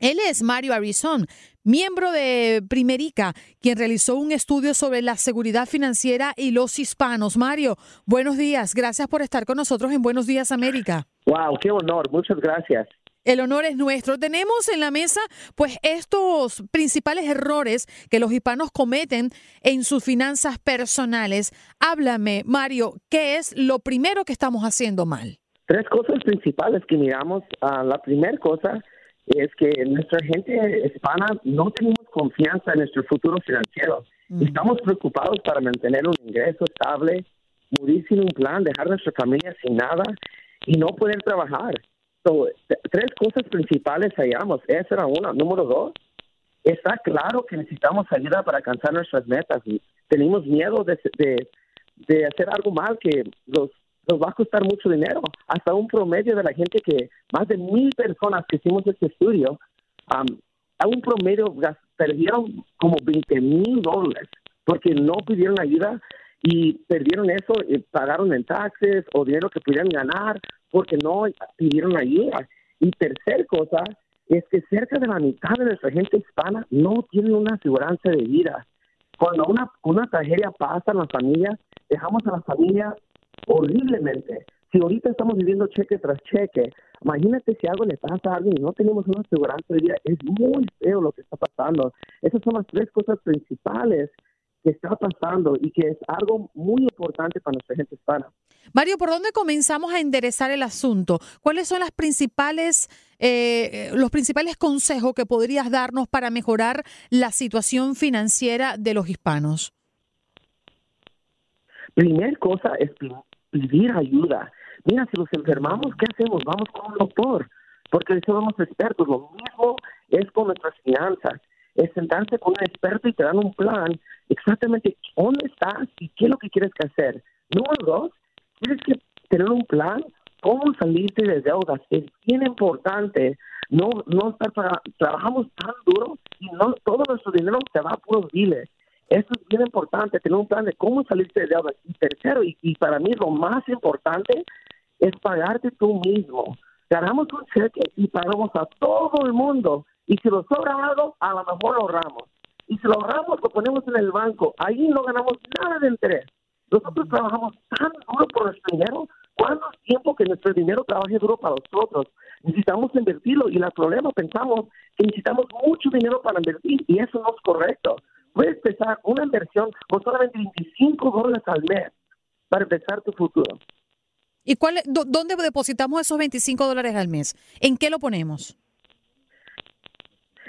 Él es Mario Arizón, miembro de Primerica, quien realizó un estudio sobre la seguridad financiera y los hispanos. Mario, buenos días. Gracias por estar con nosotros en Buenos Días América. Wow, qué honor. Muchas gracias. El honor es nuestro. Tenemos en la mesa, pues, estos principales errores que los hispanos cometen en sus finanzas personales. Háblame, Mario, ¿qué es lo primero que estamos haciendo mal? Tres cosas principales que miramos. Ah, la primera cosa es que nuestra gente hispana no tenemos confianza en nuestro futuro financiero. Mm. Estamos preocupados para mantener un ingreso estable, morir sin un plan, dejar nuestra familia sin nada y no poder trabajar. tres cosas principales hallamos. Esa era una. Número dos, está claro que necesitamos ayuda para alcanzar nuestras metas. Tenemos miedo de, de hacer algo mal que los nos va a costar mucho dinero. Hasta un promedio de la gente que, más de mil personas que hicimos este estudio, a un promedio perdieron como 20 mil dólares porque no pidieron ayuda y perdieron eso y pagaron en taxes o dinero que pudieran ganar porque no pidieron ayuda. Y tercer cosa es que cerca de la mitad de nuestra gente hispana no tiene una aseguranza de vida. Cuando una, una tragedia pasa en la familia, dejamos a la familia horriblemente. Si ahorita estamos viviendo cheque tras cheque, imagínate si algo le pasa a alguien y no tenemos una aseguranza de vida, es muy feo lo que está pasando. Esas son las tres cosas principales que está pasando y que es algo muy importante para nuestra gente hispana. Mario, ¿por dónde comenzamos a enderezar el asunto? ¿Cuáles son las principales, eh, los principales consejos que podrías darnos para mejorar la situación financiera de los hispanos? Primer cosa es pedir ayuda. Mira, si nos enfermamos, ¿qué hacemos? Vamos con un doctor, porque somos expertos. Lo mismo es con nuestras finanzas. Es sentarse con un experto y te dan un plan exactamente dónde estás y qué es lo que quieres que hacer. Número dos, tienes que tener un plan cómo salirte de deudas. Es bien importante no, no estar trabajamos tan duro y no todo nuestro dinero se va a puros biles. Eso es bien importante, tener un plan de cómo salirse de deudas. Y tercero, y, para mí lo más importante, es pagarte tú mismo. Ganamos un cheque y pagamos a todo el mundo. Y si lo sobra algo, a lo mejor lo ahorramos. Y si lo ahorramos, lo ponemos en el banco. Ahí no ganamos nada de interés. Nosotros trabajamos tan duro por nuestro dinero. ¿Cuánto tiempo que nuestro dinero trabaje duro para nosotros? Necesitamos invertirlo y el problema pensamos que necesitamos mucho dinero para invertir y eso no es correcto puedes empezar una inversión con solamente 25 dólares al mes para empezar tu futuro. ¿Y cuál, dónde depositamos esos 25 dólares al mes? ¿En qué lo ponemos?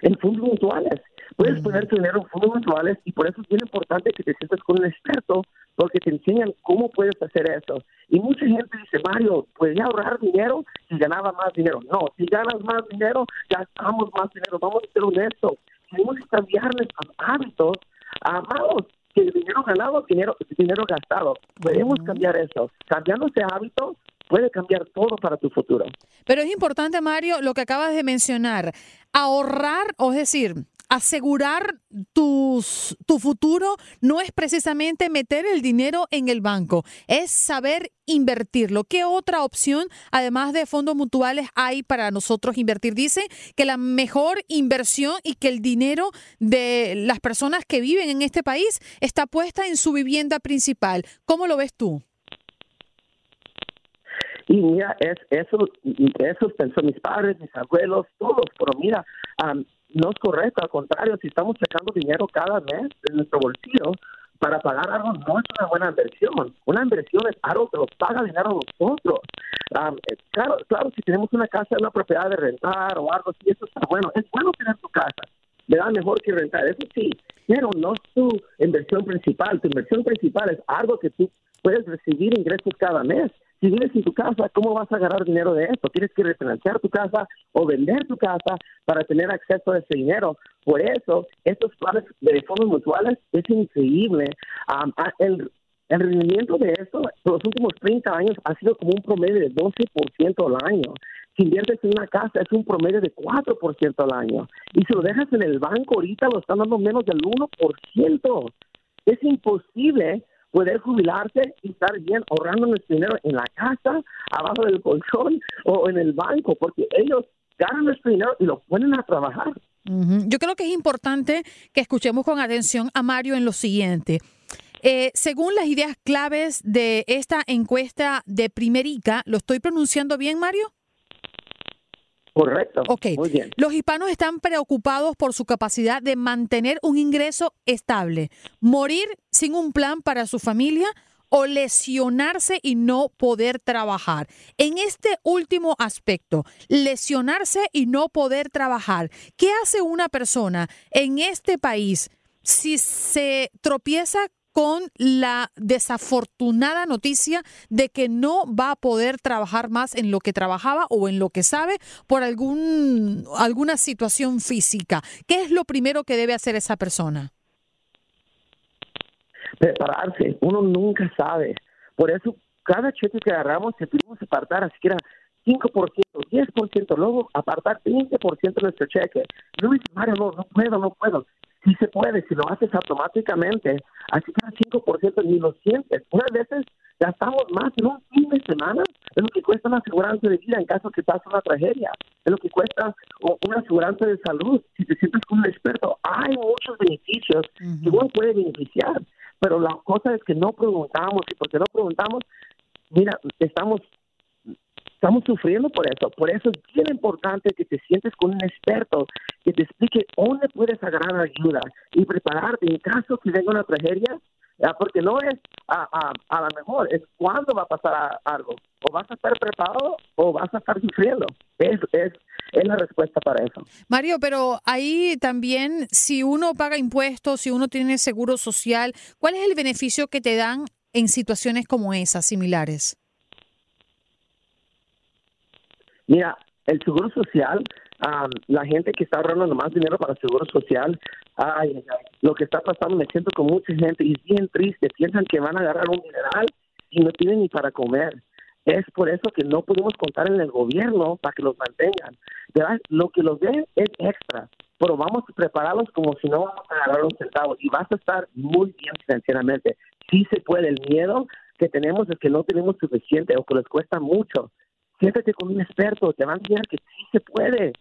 En fondos mutuales. Puedes mm. poner tu dinero en fondos mutuales y por eso es bien importante que te sientas con un experto porque te enseñan cómo puedes hacer eso. Y mucha gente dice, Mario, ¿podría ahorrar dinero si ganaba más dinero? No, si ganas más dinero, gastamos más dinero. Vamos a ser honestos tenemos que cambiar nuestros hábitos a malos que dinero ganado, dinero, dinero gastado. Podemos cambiar eso. Cambiando ese hábito puede cambiar todo para tu futuro. Pero es importante, Mario, lo que acabas de mencionar. Ahorrar, o es decir, asegurar tus, tu futuro no es precisamente meter el dinero en el banco, es saber invertirlo. ¿Qué otra opción, además de fondos mutuales, hay para nosotros invertir? Dice que la mejor inversión y que el dinero de las personas que viven en este país está puesta en su vivienda principal. ¿Cómo lo ves tú? Y mira, es, eso, eso pensó mis padres, mis abuelos, todos, pero mira, no es correcto, al contrario, si estamos sacando dinero cada mes de nuestro bolsillo para pagar algo, no es una buena inversión. Una inversión es algo que nos paga dinero a nosotros. Eh, claro, claro, si tenemos una casa, una propiedad de rentar o algo así, eso está bueno. Es bueno tener tu casa, da Mejor que rentar, eso sí, pero no es tu inversión principal. Tu inversión principal es algo que tú puedes recibir ingresos cada mes si vives en tu casa, ¿cómo vas a ganar dinero de esto? Tienes que refinanciar tu casa o vender tu casa para tener acceso a ese dinero. Por eso, estos planes de fondos mutuales es increíble. el, rendimiento de esto por los últimos 30 años ha sido como un promedio de 12% al año. Si inviertes en una casa es un promedio de 4% al año. Y si lo dejas en el banco ahorita lo están dando menos del 1%. Es imposible poder jubilarse y estar bien ahorrando nuestro dinero en la casa, abajo del colchón o en el banco, porque ellos ganan nuestro dinero y lo ponen a trabajar. Yo creo que es importante que escuchemos con atención a Mario en lo siguiente. Eh, según las ideas claves de esta encuesta de Primerica, ¿lo estoy pronunciando bien, Mario? Correcto. Ok. Muy bien. Los hispanos están preocupados por su capacidad de mantener un ingreso estable, morir sin un plan para su familia o lesionarse y no poder trabajar. En este último aspecto, lesionarse y no poder trabajar, ¿qué hace una persona en este país si se tropieza con la desafortunada noticia de que no va a poder trabajar más en lo que trabajaba o en lo que sabe por algún, alguna situación física. ¿Qué es lo primero que debe hacer esa persona? Prepararse. Uno nunca sabe. Por eso, cada cheque que agarramos, que pudimos apartar, así que era 5%, 10%, luego apartar 20% de nuestro cheque. No Mario, no, no puedo, no puedo. Sí se puede, si lo haces automáticamente, así que era 5% ni lo sientes. Unas veces gastamos más en un fin de semana es lo que cuesta una aseguranza de vida en caso que pase una tragedia, es lo que cuesta una aseguranza de salud. Si te sientes con un experto, hay muchos beneficios que uno puede beneficiar pero la cosa es que no preguntamos y porque no preguntamos, mira, estamos estamos sufriendo por eso. Por eso es bien importante que te sientes con un experto que te explique dónde puedes agarrar ayuda y prepararte en caso que venga una tragedia, porque no es a, a, a lo mejor, es cuándo va a pasar algo. O vas a estar preparado o vas a estar sufriendo. Es, es, es la respuesta para eso. Mario, pero ahí también, si uno paga impuestos, si uno tiene seguro social, ¿cuál es el beneficio que te dan en situaciones como esas, similares? Mira, el seguro social, la gente que está ahorrando más dinero para el seguro social, ay, lo que está pasando, me siento con mucha gente y bien triste, piensan que van a agarrar un mineral y no tienen ni para comer. Es por eso que no podemos contar en el gobierno para que los mantengan. Lo que los den es extra, pero vamos a prepararlos como si no vamos a agarrar un centavo y vas a estar muy bien financieramente. Sí se puede, el miedo que tenemos es que no tenemos suficiente o que les cuesta mucho. Siéntate con un experto, te van a enseñar que sí se puede,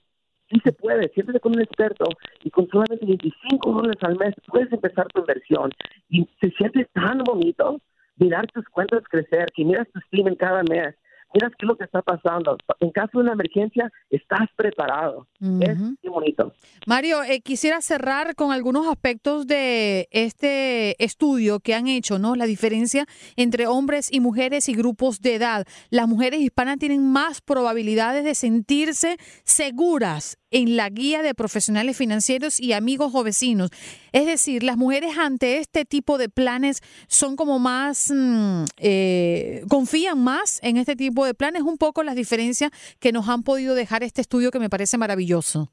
sí se puede. Siéntate con un experto y con solamente 25 dólares al mes puedes empezar tu inversión y se siente tan bonito mirar tus cuentas crecer, que miras tu stream cada mes, miras qué es lo que está pasando. En caso de una emergencia, estás preparado. Es muy bonito. Mario, eh, quisiera cerrar con algunos aspectos de este estudio que han hecho, ¿no? La diferencia entre hombres y mujeres y grupos de edad. Las mujeres hispanas tienen más probabilidades de sentirse seguras en la guía de profesionales financieros y amigos o vecinos. Es decir, las mujeres ante este tipo de planes son como más, mm, eh, confían más en este tipo de planes, un poco las diferencias que nos han podido dejar este estudio que me parece maravilloso.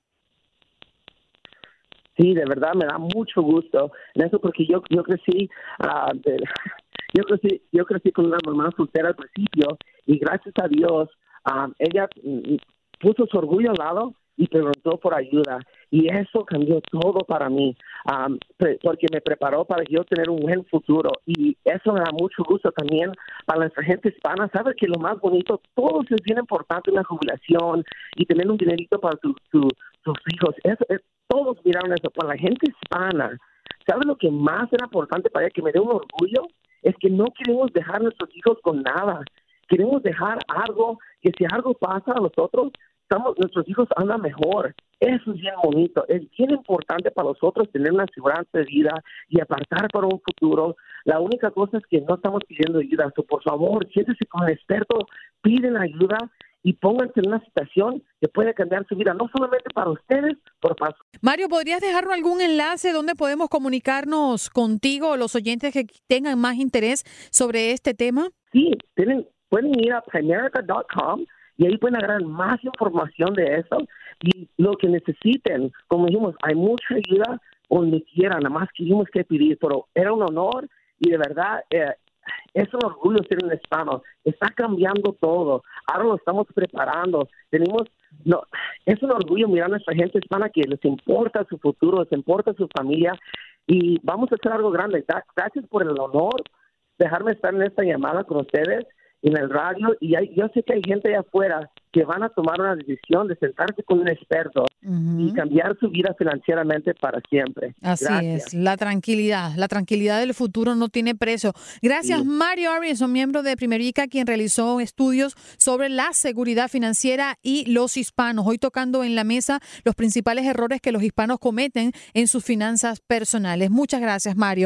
Sí, de verdad me da mucho gusto en eso porque yo yo crecí uh, yo crecí yo crecí con una mamá soltera al principio y gracias a Dios uh, ella mm, puso su orgullo al lado y preguntó por ayuda. Y eso cambió todo para mí, porque me preparó para yo tener un buen futuro. Y eso me da mucho gusto también para nuestra gente hispana. Sabes que lo más bonito, todo es bien importante, una jubilación y tener un dinerito para tus hijos. Eso, todos miraron eso. Para la gente hispana, ¿sabes lo que más era importante para ella, que me dé un orgullo? Es que no queremos dejar a nuestros hijos con nada. Queremos dejar algo que si algo pasa a nosotros, nuestros hijos andan mejor. Eso es bien bonito. Es bien importante para nosotros tener una seguridad de vida y apartar para un futuro. La única cosa es que no estamos pidiendo ayuda. por favor, siéntese con el experto, piden ayuda y pónganse en una situación que puede cambiar su vida, no solamente para ustedes, pero para Mario, ¿podrías dejarnos algún enlace donde podemos comunicarnos contigo o los oyentes que tengan más interés sobre este tema? Sí, tienen, pueden ir a primerica.com y ahí pueden agarrar más información de eso y lo que necesiten. Como dijimos, hay mucha ayuda donde quieran, nada más quisimos que pedir, pero era un honor y de verdad eh, es un orgullo ser un hispano. Está cambiando todo. Ahora lo estamos preparando. Tenemos, no, es un orgullo mirar a nuestra gente hispana que les importa su futuro, les importa su familia y vamos a hacer algo grande. Gracias por el honor dejarme estar en esta llamada con ustedes en el radio y yo sé que hay gente allá afuera que van a tomar una decisión de sentarse con un experto y cambiar su vida financieramente para siempre. Así es, la tranquilidad, la tranquilidad del futuro no tiene precio. Gracias Mario Arvinson, miembro de Primerica, quien realizó estudios sobre la seguridad financiera y los hispanos. Hoy tocando en la mesa los principales errores que los hispanos cometen en sus finanzas personales. Muchas gracias Mario.